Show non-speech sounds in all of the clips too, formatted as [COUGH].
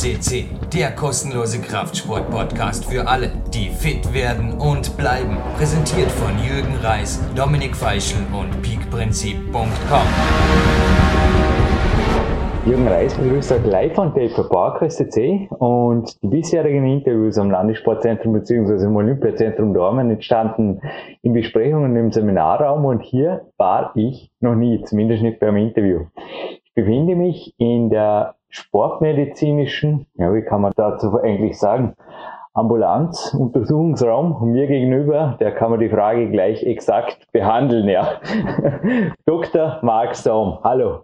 CC, der kostenlose Kraftsport-Podcast für alle, die fit werden und bleiben. Präsentiert von Jürgen Reis, Dominik Feischl und peakprinzip.com. Jürgen Reis begrüßt euch live von Taper Park SCC und die bisherigen Interviews am Landessportzentrum bzw. im Olympiazentrum Dormen entstanden in Besprechungen im Seminarraum und hier war ich noch nie, zumindest nicht beim Interview. Ich befinde mich in der sportmedizinischen, ja, wie kann man dazu eigentlich sagen, Ambulanz, Untersuchungsraum und mir gegenüber, der kann man die Frage gleich exakt behandeln, ja. [LAUGHS] Dr. Mark Storm, hallo.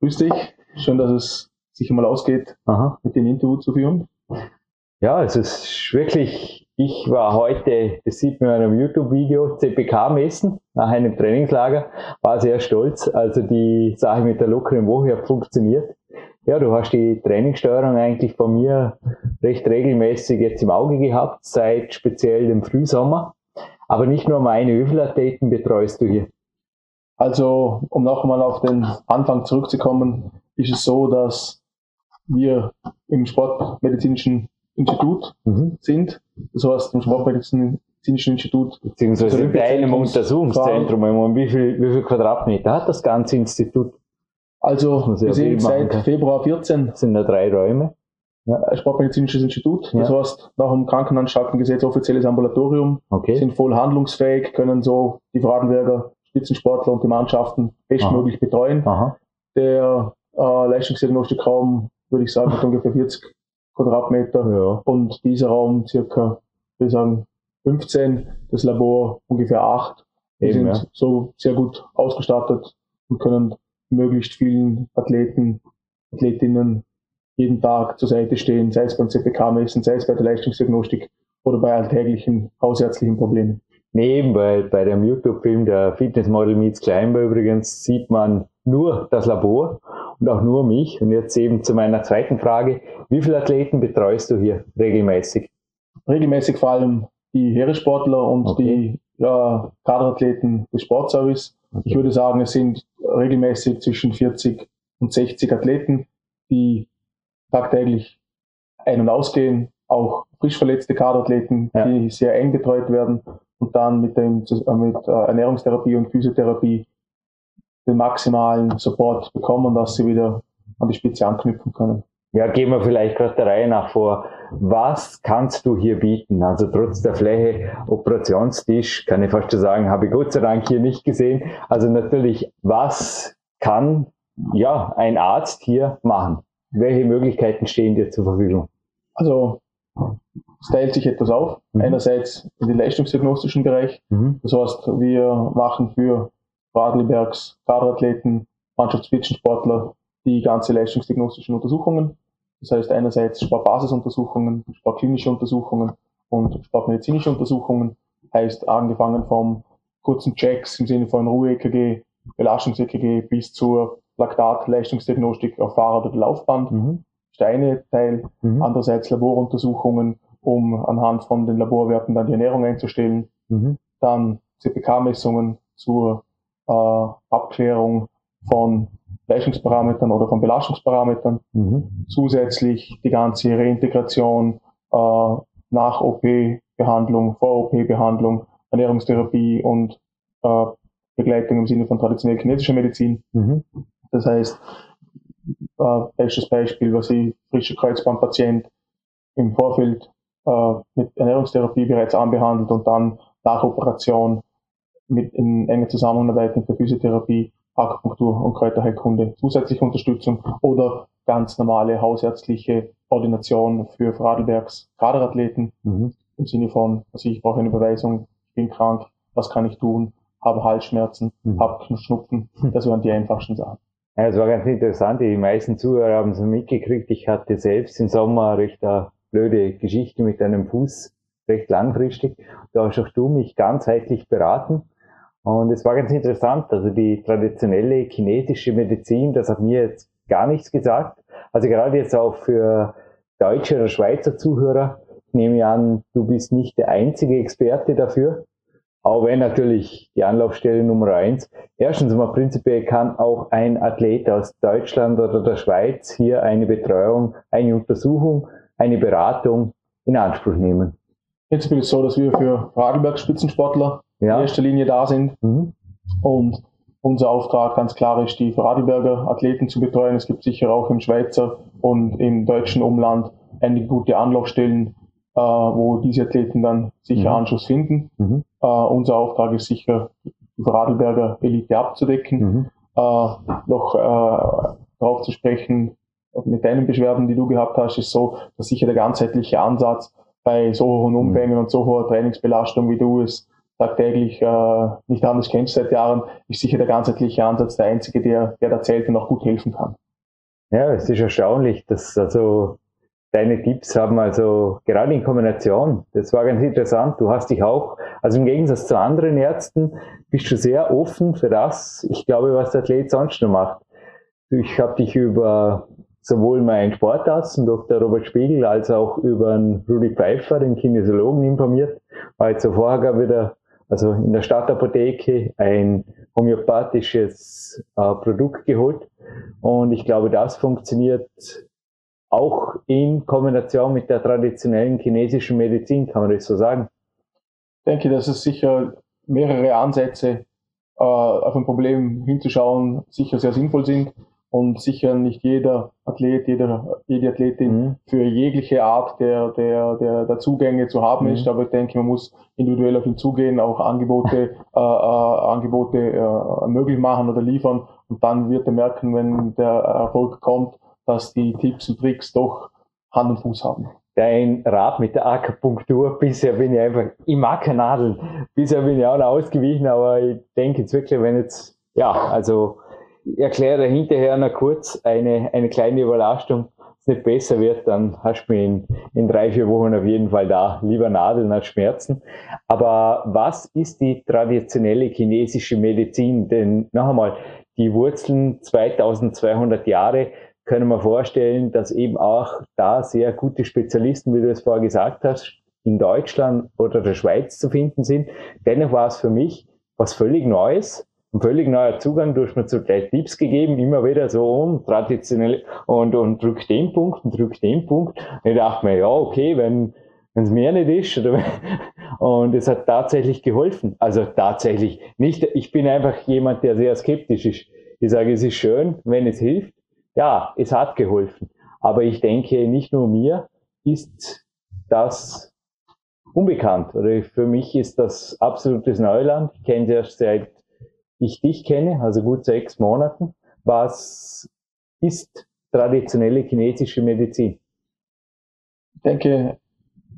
Grüß dich. Schön, dass es sich einmal ausgeht, Aha. mit dem Interview zu führen. Ja, es ist wirklich, ich war heute, das sieht man in einem YouTube-Video, CPK messen nach einem Trainingslager, war sehr stolz. Also die Sache mit der lockeren Woche hat funktioniert. Ja, du hast die Trainingssteuerung eigentlich von mir recht regelmäßig jetzt im Auge gehabt, seit speziell dem Frühsommer. Aber nicht nur meine Öfelathleten betreust du hier. Also, um noch einmal auf den Anfang zurückzukommen, ist es so, dass wir im Sportmedizinischen Institut mhm. sind. Das heißt, im Sportmedizinischen Institut. Beziehungsweise in einem Untersuchungszentrum. Meine, wie viel, wie viel Quadratmeter hat das ganze Institut? Also, wir sind seit Februar 14. Das sind da drei Räume. Ja. Sportmedizinisches Institut. Das ja. heißt, nach dem Krankenanstaltengesetz offizielles Ambulatorium. Okay. Sind voll handlungsfähig, können so die Fradenberger Spitzensportler und die Mannschaften bestmöglich Aha. betreuen. Aha. Der äh, Leistungsdiagnostikraum, würde ich sagen, mit [LAUGHS] ungefähr 40 Quadratmeter ja. und dieser Raum circa, würde ich sagen, 15, das Labor ungefähr 8. Wir sind ja. so sehr gut ausgestattet und können möglichst vielen Athleten, Athletinnen jeden Tag zur Seite stehen, sei es beim CPK-Messen, sei es bei der Leistungsdiagnostik oder bei alltäglichen hausärztlichen Problemen. Neben bei, bei dem YouTube-Film der Fitnessmodel Meets Climber übrigens sieht man nur das Labor und auch nur mich. Und jetzt eben zu meiner zweiten Frage. Wie viele Athleten betreust du hier regelmäßig? Regelmäßig vor allem die Heeressportler und okay. die ja, Kaderathleten des Sportservice. Okay. Ich würde sagen, es sind regelmäßig zwischen 40 und 60 Athleten, die tagtäglich ein- und ausgehen, auch frisch verletzte Kaderathleten, ja. die sehr eng betreut werden und dann mit, dem, mit äh, Ernährungstherapie und Physiotherapie den maximalen Support bekommen, dass sie wieder an die Spitze anknüpfen können. Ja, gehen wir vielleicht gerade der Reihe nach vor. Was kannst du hier bieten? Also trotz der Fläche Operationstisch, kann ich fast schon sagen, habe ich Gott sei Dank hier nicht gesehen. Also natürlich, was kann ja ein Arzt hier machen? Welche Möglichkeiten stehen dir zur Verfügung? Also es teilt sich etwas auf. Mhm. Einerseits in den leistungsdiagnostischen Bereich. Mhm. Das heißt, wir machen für Radlbergs, Kaderathleten, Mannschaftsspitzensportler, die ganze leistungsdiagnostischen Untersuchungen. Das heißt einerseits Sportbasisuntersuchungen, sportklinische Untersuchungen und sportmedizinische Untersuchungen. Heißt angefangen vom kurzen Checks im Sinne von Ruhe-EKG, Belastungs-EKG bis zur Laktat-Leistungsdiagnostik auf Fahrrad oder Laufband. Mhm. Das ist der eine Teil. Mhm. Andererseits Laboruntersuchungen, um anhand von den Laborwerten dann die Ernährung einzustellen. Mhm. Dann CPK-Messungen zur äh, Abklärung von Leistungsparametern oder von Belastungsparametern. Mhm. Zusätzlich die ganze Reintegration äh, nach OP-Behandlung, Vor-OP-Behandlung, Ernährungstherapie und äh, Begleitung im Sinne von traditionell kinetischer Medizin. Mhm. Das heißt, äh, bestes Beispiel, was ich frische Kreuzbandpatient im Vorfeld äh, mit Ernährungstherapie bereits anbehandelt und dann nach Operation mit in enger Zusammenarbeit mit der Physiotherapie, Akupunktur und Kräuterheilkunde zusätzliche Unterstützung oder ganz normale hausärztliche Ordination für Radlbergs Kaderathleten mhm. im Sinne von, also ich brauche eine Überweisung, ich bin krank, was kann ich tun, habe Halsschmerzen, mhm. habe Schnupfen, hm. das waren die einfachsten Sachen. Ja, es war ganz interessant, die meisten Zuhörer haben es mitgekriegt, ich hatte selbst im Sommer recht eine blöde Geschichte mit einem Fuß, recht langfristig. Da hast auch du mich ganzheitlich beraten und es war ganz interessant, also die traditionelle chinesische Medizin, das hat mir jetzt gar nichts gesagt. Also gerade jetzt auch für deutsche oder Schweizer Zuhörer, ich nehme an, du bist nicht der einzige Experte dafür. Auch wenn natürlich die Anlaufstelle Nummer eins. Erstens mal prinzipiell kann auch ein Athlet aus Deutschland oder der Schweiz hier eine Betreuung, eine Untersuchung, eine Beratung in Anspruch nehmen. Jetzt bin es so, dass wir für Radlberg Spitzensportler ja. in erster Linie da sind. Mhm. Und unser Auftrag ganz klar ist, die Radlberger Athleten zu betreuen. Es gibt sicher auch im Schweizer und im deutschen Umland einige gute Anlaufstellen, äh, wo diese Athleten dann sicher mhm. Anschluss finden. Mhm. Äh, unser Auftrag ist sicher, die Radlberger Elite abzudecken. Mhm. Äh, noch äh, darauf zu sprechen, mit deinen Beschwerden, die du gehabt hast, ist so, dass sicher der ganzheitliche Ansatz bei so hohen mhm. Umfängen und so hoher Trainingsbelastung, wie du es tagtäglich äh, nicht anders kennst seit Jahren, ist sicher der ganzheitliche Ansatz der einzige, der, der da zählt und auch gut helfen kann. Ja, es ist erstaunlich, dass also deine Tipps haben also gerade in Kombination, das war ganz interessant, du hast dich auch, also im Gegensatz zu anderen Ärzten, bist du sehr offen für das, ich glaube, was der Athlet sonst noch macht. Ich habe dich über sowohl meinen Sportarzt, Dr. Robert Spiegel, als auch über Rudi Pfeiffer, den Kinesiologen, informiert, weil jetzt vorher gab wieder, also in der Stadtapotheke, ein homöopathisches äh, Produkt geholt. Und ich glaube, das funktioniert auch in Kombination mit der traditionellen chinesischen Medizin, kann man das so sagen? Ich denke, dass es sicher mehrere Ansätze äh, auf ein Problem hinzuschauen sicher sehr sinnvoll sind und sicher nicht jeder Athlet, jeder, jede Athletin mhm. für jegliche Art der, der, der, der Zugänge zu haben mhm. ist. Aber ich denke, man muss individuell auf ihn zugehen, auch Angebote, [LAUGHS] äh, äh, Angebote äh, möglich machen oder liefern. Und dann wird er merken, wenn der Erfolg kommt, dass die Tipps und Tricks doch Hand und Fuß haben. Dein Rat mit der Akupunktur, bisher bin ich einfach, ich mag keine Nadeln. Bisher bin ich auch noch ausgewichen, aber ich denke jetzt wirklich, wenn jetzt, ja, also, erkläre hinterher noch kurz eine, eine kleine Überlastung. Wenn es nicht besser wird, dann hast du mich in, in drei, vier Wochen auf jeden Fall da. Lieber Nadeln als Schmerzen. Aber was ist die traditionelle chinesische Medizin? Denn noch einmal, die Wurzeln 2200 Jahre können wir vorstellen, dass eben auch da sehr gute Spezialisten, wie du es vorher gesagt hast, in Deutschland oder der Schweiz zu finden sind. Dennoch war es für mich was völlig Neues, ein völlig neuer Zugang. Du hast mir zu drei Tipps gegeben, immer wieder so um, traditionell und, und drück den Punkt und drück den Punkt. Und ich dachte mir, ja, okay, wenn, wenn es mehr nicht ist. Oder, [LAUGHS] und es hat tatsächlich geholfen. Also tatsächlich nicht, ich bin einfach jemand, der sehr skeptisch ist. Ich sage, es ist schön, wenn es hilft ja, es hat geholfen. Aber ich denke, nicht nur mir ist das unbekannt. Oder für mich ist das absolutes Neuland. Ich kenne es erst seit ich dich kenne, also gut sechs Monaten. Was ist traditionelle chinesische Medizin? Ich denke,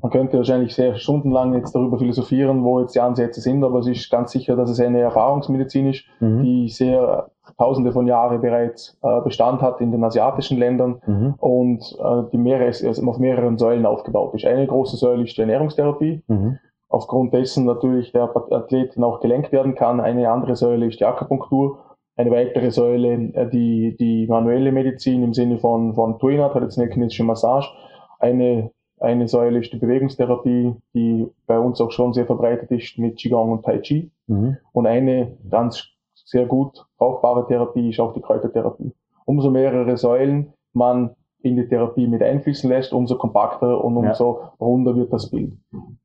man könnte wahrscheinlich sehr stundenlang jetzt darüber philosophieren, wo jetzt die Ansätze sind, aber es ist ganz sicher, dass es eine Erfahrungsmedizin ist, mhm. die sehr tausende von Jahren bereits äh, Bestand hat in den asiatischen Ländern und äh, die mehrere, also auf mehreren Säulen aufgebaut ist. Eine große Säule ist die Ernährungstherapie. Mhm. Aufgrund dessen natürlich der Athlet auch gelenkt werden kann. Eine andere Säule ist die Akupunktur. Eine weitere Säule, äh, die, die manuelle Medizin im Sinne von, von Tuina, traditionelle chinesische Massage. Eine eine Säule ist die Bewegungstherapie, die bei uns auch schon sehr verbreitet ist mit Qigong und Tai Chi. Mhm. Und eine ganz sehr gut brauchbare Therapie ist auch die Kräutertherapie. Umso mehrere Säulen man in die Therapie mit einfließen lässt, umso kompakter und umso ja. runder wird das Bild.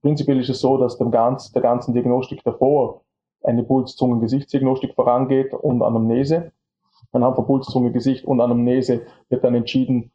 Prinzipiell ist es so, dass dem ganz, der ganzen Diagnostik davor eine Puls-Zungen-Gesichtsdiagnostik vorangeht und Anamnese. Anhand von Puls, Zunge, Gesicht und Anamnese wird dann entschieden,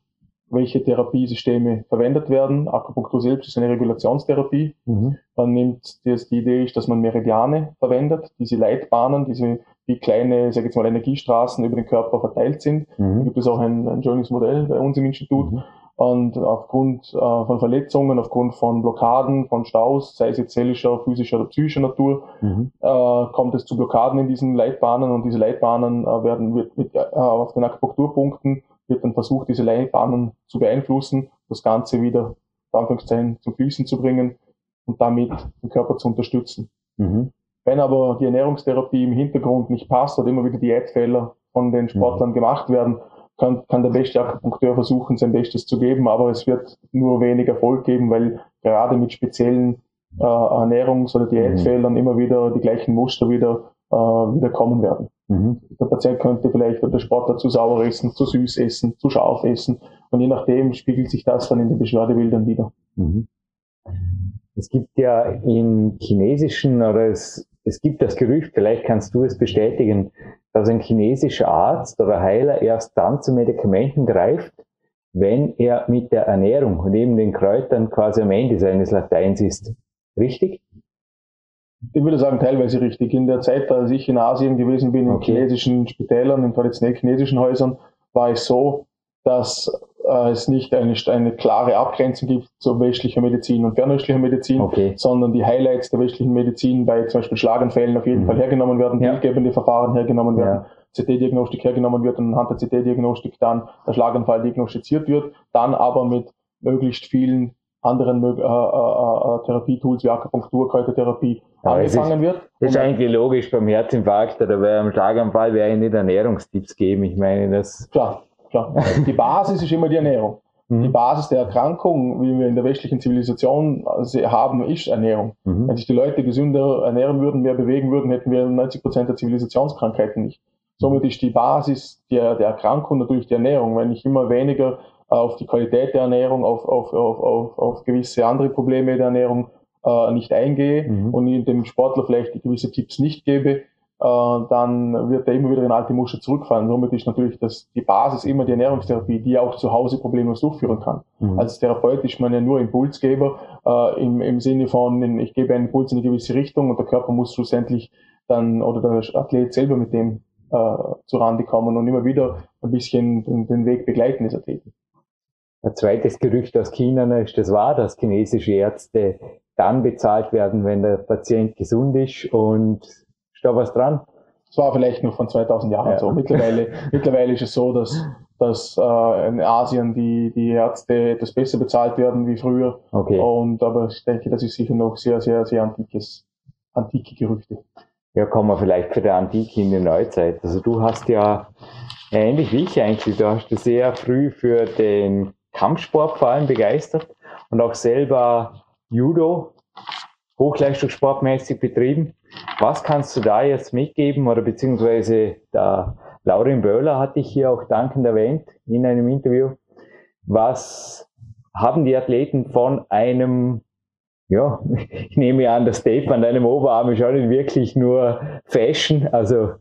welche Therapiesysteme verwendet werden. Akupunktur selbst ist eine Regulationstherapie. Mhm. Dann nimmt das, die Idee, ist, dass man Meridiane verwendet, diese Leitbahnen, diese wie kleine, ich jetzt mal, Energiestraßen über den Körper verteilt sind. Mhm. Da gibt es auch ein, ein schönes Modell bei uns im Institut. Mhm. Und aufgrund äh, von Verletzungen, aufgrund von Blockaden, von Staus, sei es jetzt seelischer, physischer oder psychischer Natur, mhm. äh, kommt es zu Blockaden in diesen Leitbahnen und diese Leitbahnen äh, werden mit, mit, äh, auf den Akupunkturpunkten wird dann versucht, diese Leitbahnen zu beeinflussen, das Ganze wieder Anführungszeichen zum Fließen zu bringen und damit den Körper zu unterstützen. Mhm. Wenn aber die Ernährungstherapie im Hintergrund nicht passt oder immer wieder Diätfehler von den Sportlern mhm. gemacht werden, kann, kann der beste Akupunkteur versuchen, sein Bestes zu geben, aber es wird nur wenig Erfolg geben, weil gerade mit speziellen äh, Ernährungs- oder mhm. immer wieder die gleichen Muster wieder, äh, wieder kommen werden. Mhm. Der Patient könnte vielleicht oder der Sportler zu sauer essen, zu süß essen, zu scharf essen und je nachdem spiegelt sich das dann in den Beschwerdebildern wieder. Mhm. Es gibt ja im chinesischen oder es, es gibt das Gerücht, vielleicht kannst du es bestätigen, dass ein chinesischer Arzt oder Heiler erst dann zu Medikamenten greift, wenn er mit der Ernährung und eben den Kräutern quasi am Ende seines Lateins ist. Richtig? Ich würde sagen, teilweise richtig. In der Zeit, als ich in Asien gewesen bin, okay. in chinesischen Spitälern, in traditionell chinesischen Häusern, war es so, dass äh, es nicht eine, eine klare Abgrenzung gibt zu westlicher Medizin und fernöstlicher Medizin, okay. sondern die Highlights der westlichen Medizin bei zum Beispiel Schlaganfällen auf jeden mhm. Fall hergenommen werden, ja. bildgebende Verfahren hergenommen werden, ja. CT-Diagnostik hergenommen wird und anhand der CT-Diagnostik dann der Schlaganfall diagnostiziert wird, dann aber mit möglichst vielen anderen äh, äh, äh, Therapietools wie Akupunktur, Kräutertherapie ja, angefangen ist, wird. Das ist eigentlich logisch beim Herzinfarkt oder beim Schlaganfall wäre ich nicht Ernährungstipps geben. Ich meine, das. Klar, klar. [LAUGHS] Die Basis ist immer die Ernährung. Mhm. Die Basis der Erkrankung, wie wir in der westlichen Zivilisation haben, ist Ernährung. Mhm. Wenn sich die Leute gesünder ernähren würden, mehr bewegen würden, hätten wir 90 Prozent der Zivilisationskrankheiten nicht. Somit ist die Basis der, der Erkrankung natürlich die Ernährung. Wenn ich immer weniger auf die Qualität der Ernährung, auf, auf, auf, auf, auf gewisse andere Probleme der Ernährung äh, nicht eingehe mhm. und dem Sportler vielleicht die gewisse Tipps nicht gebe, äh, dann wird er immer wieder in alte Muster zurückfallen. Somit ist natürlich das, die Basis immer die Ernährungstherapie, die auch zu Hause problemlos durchführen kann. Mhm. Als Therapeut ist man ja nur Impulsgeber äh, im, im Sinne von, ich gebe einen Impuls in eine gewisse Richtung und der Körper muss schlussendlich dann oder der Athlet selber mit dem äh, zurande kommen und immer wieder ein bisschen den, den Weg begleiten, ist er tätig. Ein zweites Gerücht aus China ist das wahr, dass chinesische Ärzte dann bezahlt werden, wenn der Patient gesund ist und ist da was dran? Das war vielleicht noch von 2000 Jahren ja. so. Mittlerweile, [LAUGHS] mittlerweile ist es so, dass, dass äh, in Asien die, die Ärzte etwas besser bezahlt werden wie früher. Okay. Und, aber ich denke, das ist sicher noch sehr, sehr, sehr antikes, antike Gerüchte. Ja, kommen wir vielleicht für die Antike in die Neuzeit. Also du hast ja ähnlich wie ich eigentlich, du hast sehr früh für den Kampfsport vor allem begeistert und auch selber Judo hochleistungssportmäßig betrieben. Was kannst du da jetzt mitgeben oder beziehungsweise der Laurin Böhler hatte ich hier auch dankend erwähnt in einem Interview. Was haben die Athleten von einem, ja, [LAUGHS] ich nehme an, das Tape an deinem Oberarm ist auch nicht wirklich nur Fashion. Also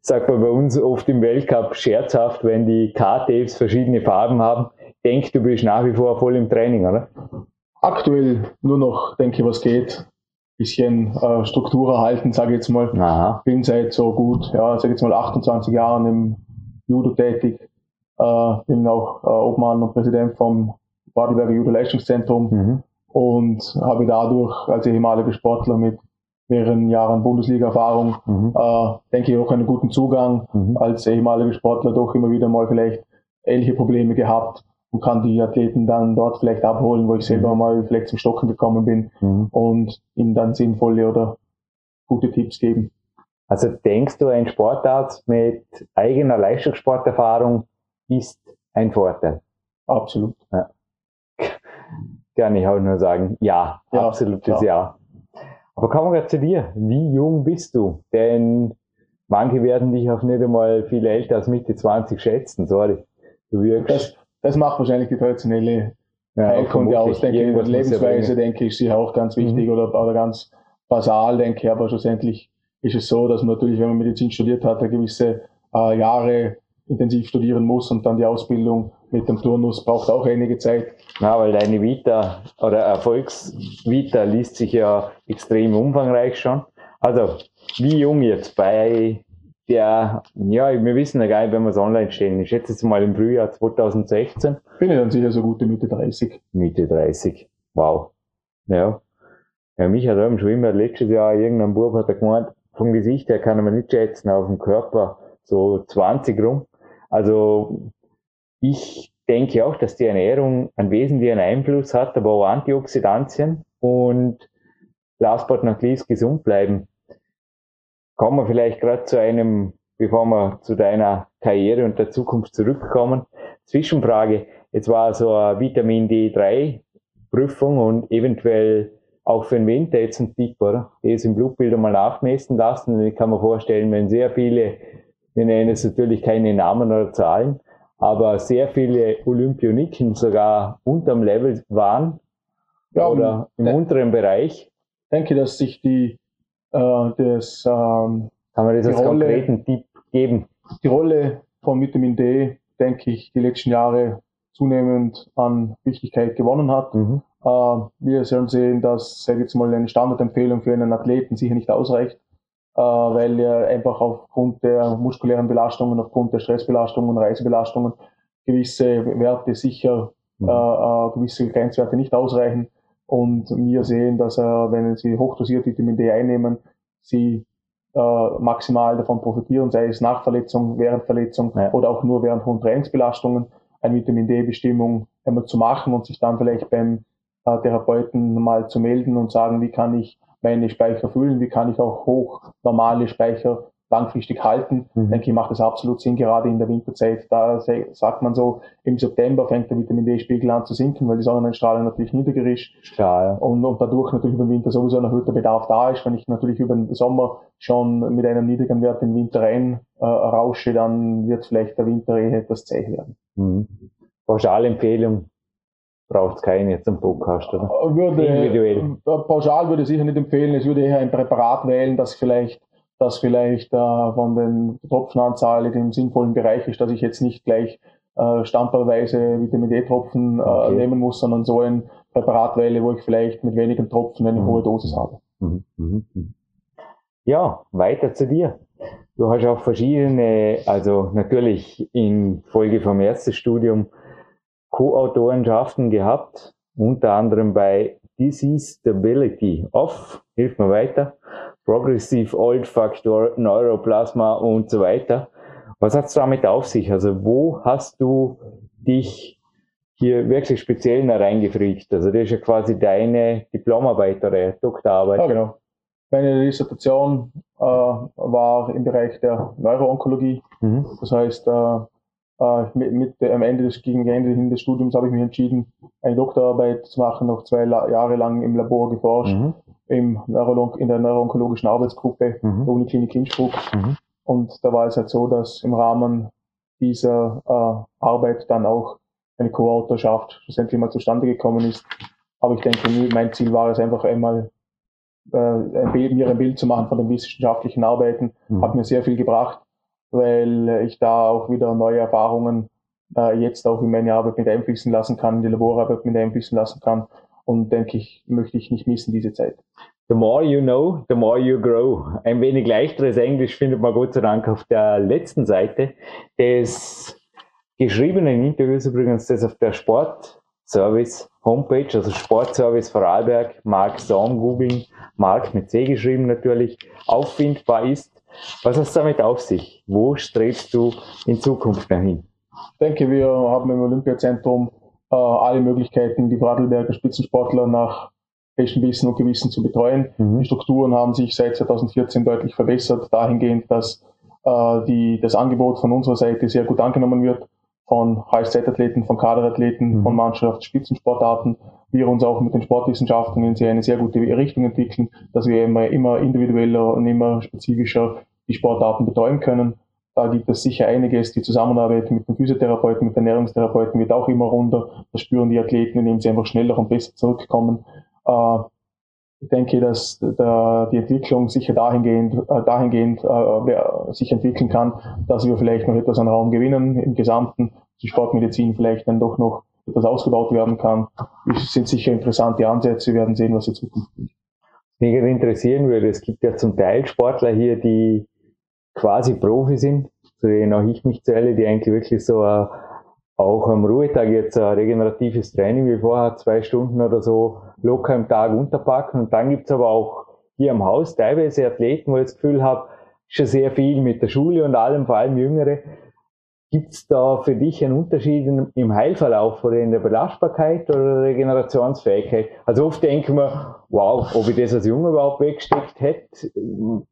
sagt man bei uns oft im Weltcup scherzhaft, wenn die K-Tapes verschiedene Farben haben denke, du bist nach wie vor voll im Training, oder? Aktuell nur noch, denke ich, was geht. Bisschen äh, Struktur erhalten, sage ich jetzt mal. Aha. Bin seit so gut, ja, sage jetzt mal 28 Jahren im Judo tätig. Äh, bin auch äh, Obmann und Präsident vom Badelberger Judo Leistungszentrum mhm. und habe dadurch als ehemaliger Sportler mit mehreren Jahren Bundesliga-Erfahrung, mhm. äh, denke ich auch einen guten Zugang mhm. als ehemaliger Sportler doch immer wieder mal vielleicht ähnliche Probleme gehabt und kann die Athleten dann dort vielleicht abholen, wo ich selber mhm. mal vielleicht zum Stocken gekommen bin mhm. und ihnen dann sinnvolle oder gute Tipps geben. Also denkst du, ein Sportarzt mit eigener Leistungssporterfahrung ist ein Vorteil? Absolut. Ja. Kann ich auch nur sagen, ja, ja absolutes ja. ja. Aber kommen wir zu dir. Wie jung bist du? Denn manche werden dich auch nicht einmal viel älter als Mitte 20 schätzen, sorry. Du wirkst. Das, macht wahrscheinlich die traditionelle ja, Heilkunde aus. Denke ich, Lebensweise, denke ich, ist sicher auch ganz wichtig mhm. oder, oder ganz basal, denke ich. Aber schlussendlich ist es so, dass man natürlich, wenn man Medizin studiert hat, gewisse äh, Jahre intensiv studieren muss und dann die Ausbildung mit dem Turnus braucht auch einige Zeit. Na, weil deine Vita oder Erfolgsvita liest sich ja extrem umfangreich schon. Also, wie jung jetzt bei der, ja, wir wissen ja gar nicht, wenn wir es online stellen. Ich schätze jetzt mal im Frühjahr 2016. Bin ich dann sicher so gute Mitte 30. Mitte 30. Wow. Ja. Ja, mich hat eben schon immer letztes Jahr irgendein Bub hat er gemeint, vom Gesicht her kann man nicht schätzen, auf dem Körper so 20 rum. Also, ich denke auch, dass die Ernährung einen wesentlichen Einfluss hat, aber auch Antioxidantien und last but not least gesund bleiben kommen wir vielleicht gerade zu einem, bevor wir zu deiner Karriere und der Zukunft zurückkommen. Zwischenfrage. Jetzt war so eine Vitamin D3 Prüfung und eventuell auch für den Winter jetzt ein Tipp, oder? Die ist im Blutbild einmal nachmessen lassen. Und ich kann mir vorstellen, wenn sehr viele, wir nennen es natürlich keine Namen oder Zahlen, aber sehr viele Olympioniken sogar unterm Level waren ja, oder im unteren Bereich. Ich denke, dass sich die, äh, das, ähm, kann man das als Rolle, konkreten Tipp geben? Die Rolle von Vitamin D, denke ich, die letzten Jahre zunehmend an Wichtigkeit gewonnen hat. Mhm. Äh, wir sollen sehen, dass, sage ich jetzt mal, eine Standardempfehlung für einen Athleten sicher nicht ausreicht, äh, weil er einfach aufgrund der muskulären Belastungen, aufgrund der Stressbelastungen, Reisebelastungen gewisse Werte sicher, mhm. äh, äh gewisse Grenzwerte nicht ausreichen. Und wir sehen, dass er, wenn sie hochdosiert Vitamin D einnehmen, sie äh, maximal davon profitieren, sei es nach Verletzung, während Verletzung ja. oder auch nur während hohen Trainingsbelastungen, eine Vitamin D-Bestimmung einmal zu machen und sich dann vielleicht beim äh, Therapeuten mal zu melden und sagen, wie kann ich meine Speicher füllen, wie kann ich auch hoch normale Speicher langfristig halten. Mhm. Denke ich, macht das absolut Sinn, gerade in der Winterzeit. Da sagt man so, im September fängt der Vitamin D-Spiegel an zu sinken, weil die Sonnenstrahlung natürlich niedriger ist. Klar, ja. und, und dadurch natürlich über den Winter sowieso ein erhöhter Bedarf da ist. Wenn ich natürlich über den Sommer schon mit einem niedrigen Wert in den Winter rein äh, rausche, dann wird vielleicht der Winter eh etwas zäh werden. Mhm. Pauschalempfehlung braucht es keine jetzt am Podcast, oder? Würde, Individuell. Pauschal würde ich sicher nicht empfehlen. Es würde eher ein Präparat wählen, das vielleicht das vielleicht äh, von den Tropfenanzahl in dem sinnvollen Bereich ist, dass ich jetzt nicht gleich äh, standardweise Vitamin D-Tropfen äh, okay. nehmen muss, sondern so ein Präparat wähle, wo ich vielleicht mit wenigen Tropfen eine mhm. hohe Dosis habe. Mhm. Mhm. mhm. Ja, weiter zu dir. Du hast auch verschiedene, also natürlich in Folge vom ersten Studium Co-Autorenschaften gehabt, unter anderem bei Disease Stability of, hilf mir weiter, Progressive Old Factor, Neuroplasma und so weiter. Was hat es damit auf sich? Also wo hast du dich hier wirklich speziell reingefriegt? Also das ist ja quasi deine Diplomarbeit oder Doktorarbeit. Ja, genau. Meine Dissertation äh, war im Bereich der Neuroonkologie. Mhm. Das heißt, äh, äh mit, mit, am Ende des, gegen Ende hin des Studiums habe ich mich entschieden, eine Doktorarbeit zu machen, noch zwei Jahre lang im Labor geforscht. Mhm im Neurolog in der neuroonkologischen Arbeitsgruppe mhm. der Uniklinik Innsbruck. Mhm. Und da war es halt so, dass im Rahmen dieser äh, Arbeit dann auch eine Co-Autorschaft schlussendlich mal zustande gekommen ist. Aber ich denke, mein Ziel war es einfach einmal, äh, ein Bild, mir ein Bild zu machen von den wissenschaftlichen Arbeiten. Mhm. Hat mir sehr viel gebracht, weil ich da auch wieder neue Erfahrungen äh, jetzt auch in meine Arbeit mit einfließen lassen kann, in die Laborarbeit mit einfließen lassen kann und denke ich, möchte ich nicht missen, diese Zeit. The more you know, the more you grow. Ein wenig leichteres Englisch findet man Gott sei Dank auf der letzten Seite des geschriebenen Interviews übrigens, das auf der Sportservice Homepage, also Sportservice Vorarlberg, Mark Song googeln, Mark mit C geschrieben natürlich, auffindbar ist. Was hast du damit auf sich? Wo strebst du in Zukunft nach hin? Ich denke, wir haben im Olympiazentrum äh, alle Möglichkeiten, die Vorarlberger Spitzensportler nach bestem Wissen und Gewissen zu betreuen. Mhm. Die Strukturen haben sich seit 2014 deutlich verbessert, dahingehend, dass äh, die, das Angebot von unserer Seite sehr gut angenommen wird, von HSZ-Athleten, von Kaderathleten, mhm. von Mannschaftsspitzensportarten. Wir uns auch mit den Sportwissenschaften in eine sehr gute Richtung entwickeln, dass wir immer, immer individueller und immer spezifischer die Sportarten betreuen können. Da gibt es sicher einiges. Die Zusammenarbeit mit den Physiotherapeuten, mit den Ernährungstherapeuten wird auch immer runter. Das spüren die Athleten, indem sie einfach schneller und besser zurückkommen. Äh, ich denke, dass die Entwicklung sicher dahingehend, äh, dahingehend äh, sich entwickeln kann, dass wir vielleicht noch etwas an Raum gewinnen im Gesamten, die Sportmedizin vielleicht dann doch noch etwas ausgebaut werden kann. Das sind sicher interessante Ansätze. Wir werden sehen, was die Zukunft bringt. Mich interessieren würde, es gibt ja zum Teil Sportler hier, die quasi Profi sind, zu denen auch ich mich zähle, die eigentlich wirklich so uh, auch am Ruhetag jetzt ein regeneratives Training wie vorher, zwei Stunden oder so locker im Tag unterpacken. Und dann gibt's aber auch hier am Haus teilweise Athleten, wo ich das Gefühl habe, schon sehr viel mit der Schule und allem, vor allem Jüngere. Gibt's da für dich einen Unterschied im Heilverlauf oder in der Belastbarkeit oder Regenerationsfähigkeit? Also oft denken wir, wow, ob ich das als Junge überhaupt weggesteckt hätte.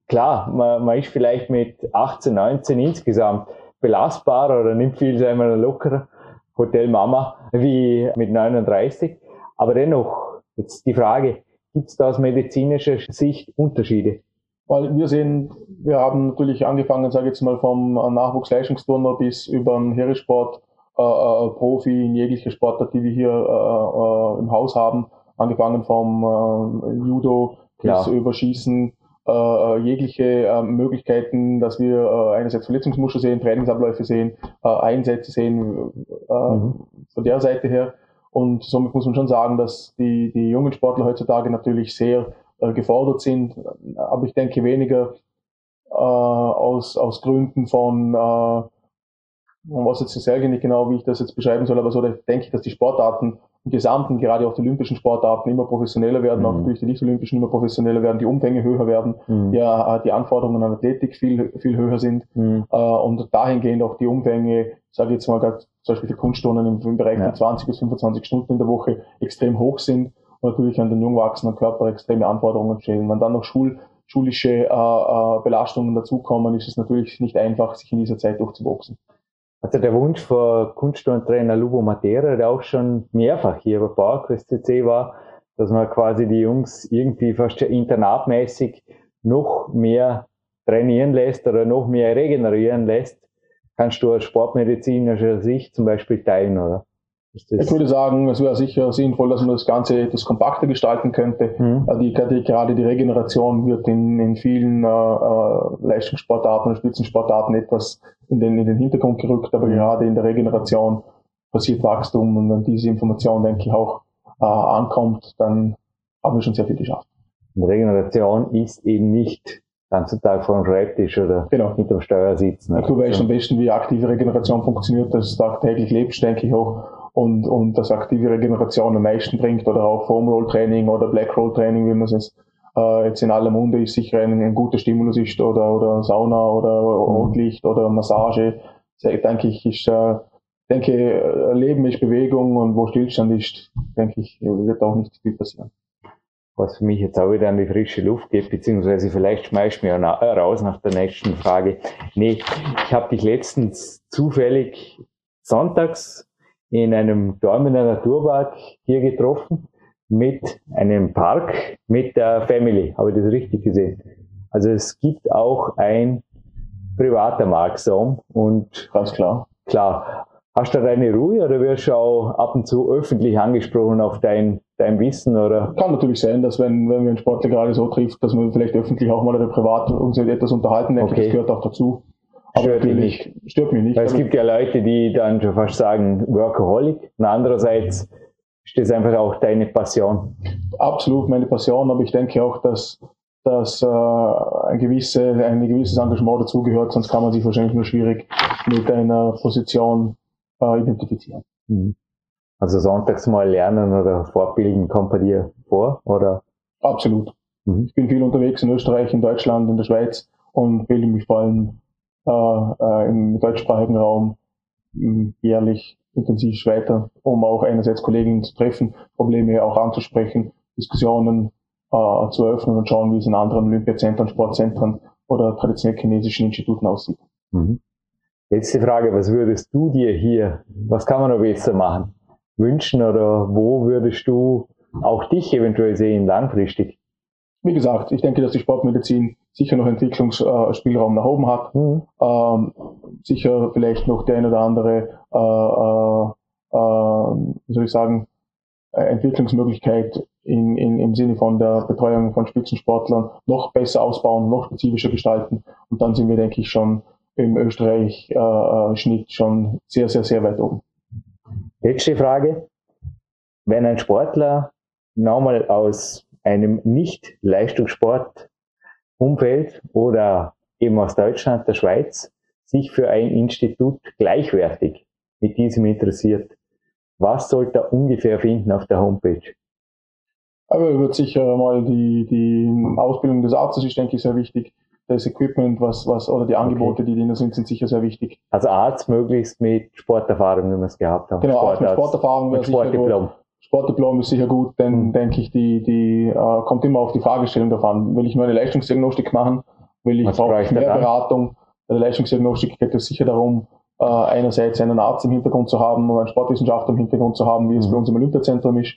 Klar, man, man ist vielleicht mit 18, 19 insgesamt belastbarer oder nimmt viel einmal lockerer Hotel Mama wie mit 39. Aber dennoch, jetzt die Frage, gibt es da aus medizinischer Sicht Unterschiede? Weil wir sehen, wir haben natürlich angefangen, sage ich jetzt mal, vom Nachwuchsleistungsturner bis über den Heeresport, äh, äh, Profi in jeglicher Sportart, die wir hier äh, äh, im Haus haben, angefangen vom äh, Judo bis ja. über Schießen, äh, äh, jegliche äh, Möglichkeiten, dass wir äh, einerseits Verletzungsmuster sehen, Trainingsabläufe sehen, äh, Einsätze sehen äh, mhm. von der Seite her. Und somit muss man schon sagen, dass die, die jungen Sportler heutzutage natürlich sehr äh, gefordert sind, aber ich denke weniger äh, aus, aus Gründen von, äh, was jetzt selber nicht genau, wie ich das jetzt beschreiben soll, aber so denke ich, dass die Sportarten im Gesamten, gerade auch die olympischen Sportarten, immer professioneller werden, mhm. auch natürlich die nicht-olympischen immer professioneller werden, die Umfänge höher werden, mhm. ja, äh, die Anforderungen an Athletik viel, viel höher sind mhm. äh, und dahingehend auch die Umfänge, sage ich jetzt mal gerade zum Beispiel für Kunststunden im, im Bereich ja. von 20 bis 25 Stunden in der Woche extrem hoch sind natürlich an den jung wachsenden Körper extreme Anforderungen stellen. Wenn dann noch Schul, schulische äh, äh, Belastungen dazukommen, ist es natürlich nicht einfach, sich in dieser Zeit durchzuboxen. Also der Wunsch von Kunststundentrainer Lubo Matera, der auch schon mehrfach hier bei PowerQuest CC war, dass man quasi die Jungs irgendwie fast internatmäßig noch mehr trainieren lässt oder noch mehr regenerieren lässt, kannst du aus sportmedizinischer Sicht zum Beispiel teilen, oder? Ich würde sagen, es wäre sicher sinnvoll, dass man das Ganze etwas kompakter gestalten könnte. Mhm. Die, die, gerade die Regeneration wird in, in vielen äh, äh Leistungssportarten und Spitzensportarten etwas in den, in den Hintergrund gerückt, aber mhm. gerade in der Regeneration passiert Wachstum und wenn diese Information, denke ich, auch äh, ankommt, dann haben wir schon sehr viel geschafft. Regeneration ist eben nicht ganzen Tag vor dem Schreibtisch oder genau. hinter dem Steuer sitzen. Du weißt am besten, wie aktive Regeneration funktioniert, dass du tagtäglich lebst, denke ich auch und, und das aktive Regeneration am meisten bringt oder auch Foam Roll Training oder Black Roll Training, wie man es äh, jetzt in aller Munde ist, sicher ein, ein guter Stimulus ist oder, oder Sauna oder. Rotlicht oder Massage. Denke ich, ist, äh, denke, Leben ist Bewegung und wo Stillstand ist, denke ich, wird auch nicht viel passieren. Was für mich jetzt auch wieder an die frische Luft geht, beziehungsweise vielleicht schmeißt mir raus nach der nächsten Frage. Nee, ich habe dich letztens zufällig sonntags in einem Dormener Naturpark hier getroffen mit einem Park mit der Family. Habe ich das richtig gesehen? Also es gibt auch ein privater Marksaum und ganz klar. Klar. Hast du deine Ruhe oder wirst du auch ab und zu öffentlich angesprochen auf dein, dein Wissen? Oder? Kann natürlich sein, dass wenn, wenn wir einen Sportler gerade so trifft, dass wir vielleicht öffentlich auch mal oder privat uns etwas unterhalten, denke okay. das gehört auch dazu. Stört mich nicht. Stört mich nicht. Weil es gibt ja Leute, die dann schon fast sagen Workaholic. Und andererseits ist das einfach auch deine Passion. Absolut meine Passion, aber ich denke auch, dass, dass äh, ein, gewisse, ein gewisses Engagement dazugehört, sonst kann man sich wahrscheinlich nur schwierig mit einer Position äh, identifizieren. Mhm. Also sonntags mal lernen oder fortbilden kommt bei dir vor, oder? Absolut. Mhm. Ich bin viel unterwegs in Österreich, in Deutschland, in der Schweiz und bilde mich vor allem äh, äh, im deutschsprachigen Raum jährlich intensiv weiter, um auch einerseits Kollegen zu treffen, Probleme auch anzusprechen, Diskussionen äh, zu eröffnen und schauen, wie es in anderen Olympiazentren, Sportzentren oder traditionell chinesischen Instituten aussieht. Mhm. Letzte Frage, was würdest du dir hier, was kann man noch besser machen, wünschen oder wo würdest du auch dich eventuell sehen langfristig? Wie gesagt, ich denke, dass die Sportmedizin sicher noch Entwicklungsspielraum nach oben hat. Mhm. Ähm, sicher vielleicht noch der eine oder andere, äh, äh, äh, wie soll ich sagen, äh, Entwicklungsmöglichkeit in, in, im Sinne von der Betreuung von Spitzensportlern noch besser ausbauen, noch spezifischer gestalten. Und dann sind wir, denke ich, schon im Österreich-Schnitt schon sehr, sehr, sehr weit oben. Letzte Frage. Wenn ein Sportler nochmal aus einem Nicht-Leistungssport Umfeld oder eben aus Deutschland, der Schweiz, sich für ein Institut gleichwertig mit diesem interessiert, was sollte er ungefähr finden auf der Homepage? Aber er wird sicher mal die, die Ausbildung des Arztes ist, denke ich, sehr wichtig. Das Equipment, was, was, oder die Angebote, okay. die drin sind, sind sicher sehr wichtig. Also Arzt möglichst mit Sporterfahrung, wie wir es gehabt haben. Genau, Arzt mit Sporterfahrung. Mit Sportdiplom. Sportdiplom ist sicher gut, denn mhm. denke ich, die, die äh, kommt immer auf die Fragestellung davon. Will ich nur eine Leistungsdiagnostik machen? Will ich brauche ich mehr Beratung? Bei der Leistungsdiagnostik geht es sicher darum, äh, einerseits einen Arzt im Hintergrund zu haben, einen Sportwissenschaftler im Hintergrund zu haben, wie es mhm. bei uns im Olympiazentrum ist.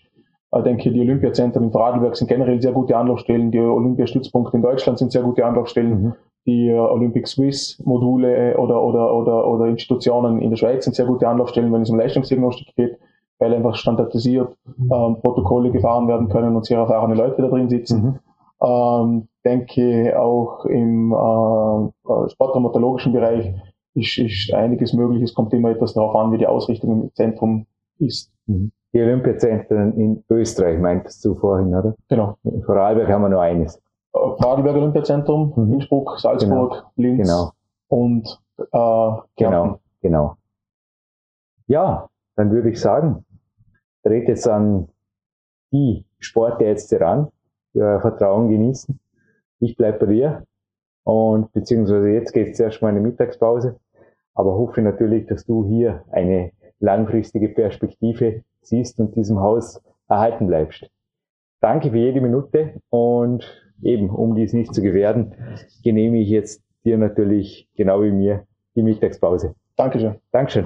Ich denke, die Olympiazentren in Vorarlberg sind generell sehr gute Anlaufstellen. Die Olympiastützpunkte in Deutschland sind sehr gute Anlaufstellen. Mhm. Die äh, Olympic Swiss Module äh, oder, oder, oder, oder Institutionen in der Schweiz sind sehr gute Anlaufstellen, wenn es um Leistungsdiagnostik geht, weil einfach standardisiert ähm, Protokolle gefahren werden können und sehr erfahrene Leute da drin sitzen. Mhm. Ähm, denke auch im äh, sporttraumatologischen Bereich ist, ist einiges möglich. Es kommt immer etwas darauf an, wie die Ausrichtung im Zentrum ist. Mhm. Die Olympiazentren in Österreich meintest du vorhin, oder? Genau. In Vorarlberg haben wir nur eines. Äh, Vorarlberg Olympiazentrum, mhm. Innsbruck, Salzburg, genau. Linz genau. und äh, Genau, genau. Ja, dann würde ich sagen, dreht jetzt an die Sportärzte ran, die euer Vertrauen genießen. Ich bleibe bei dir und beziehungsweise jetzt geht es erst mal in die Mittagspause, aber hoffe natürlich, dass du hier eine langfristige Perspektive siehst und diesem Haus erhalten bleibst. Danke für jede Minute und eben, um dies nicht zu gefährden, genehmige ich jetzt dir natürlich genau wie mir die Mittagspause. Dankeschön. Dankeschön.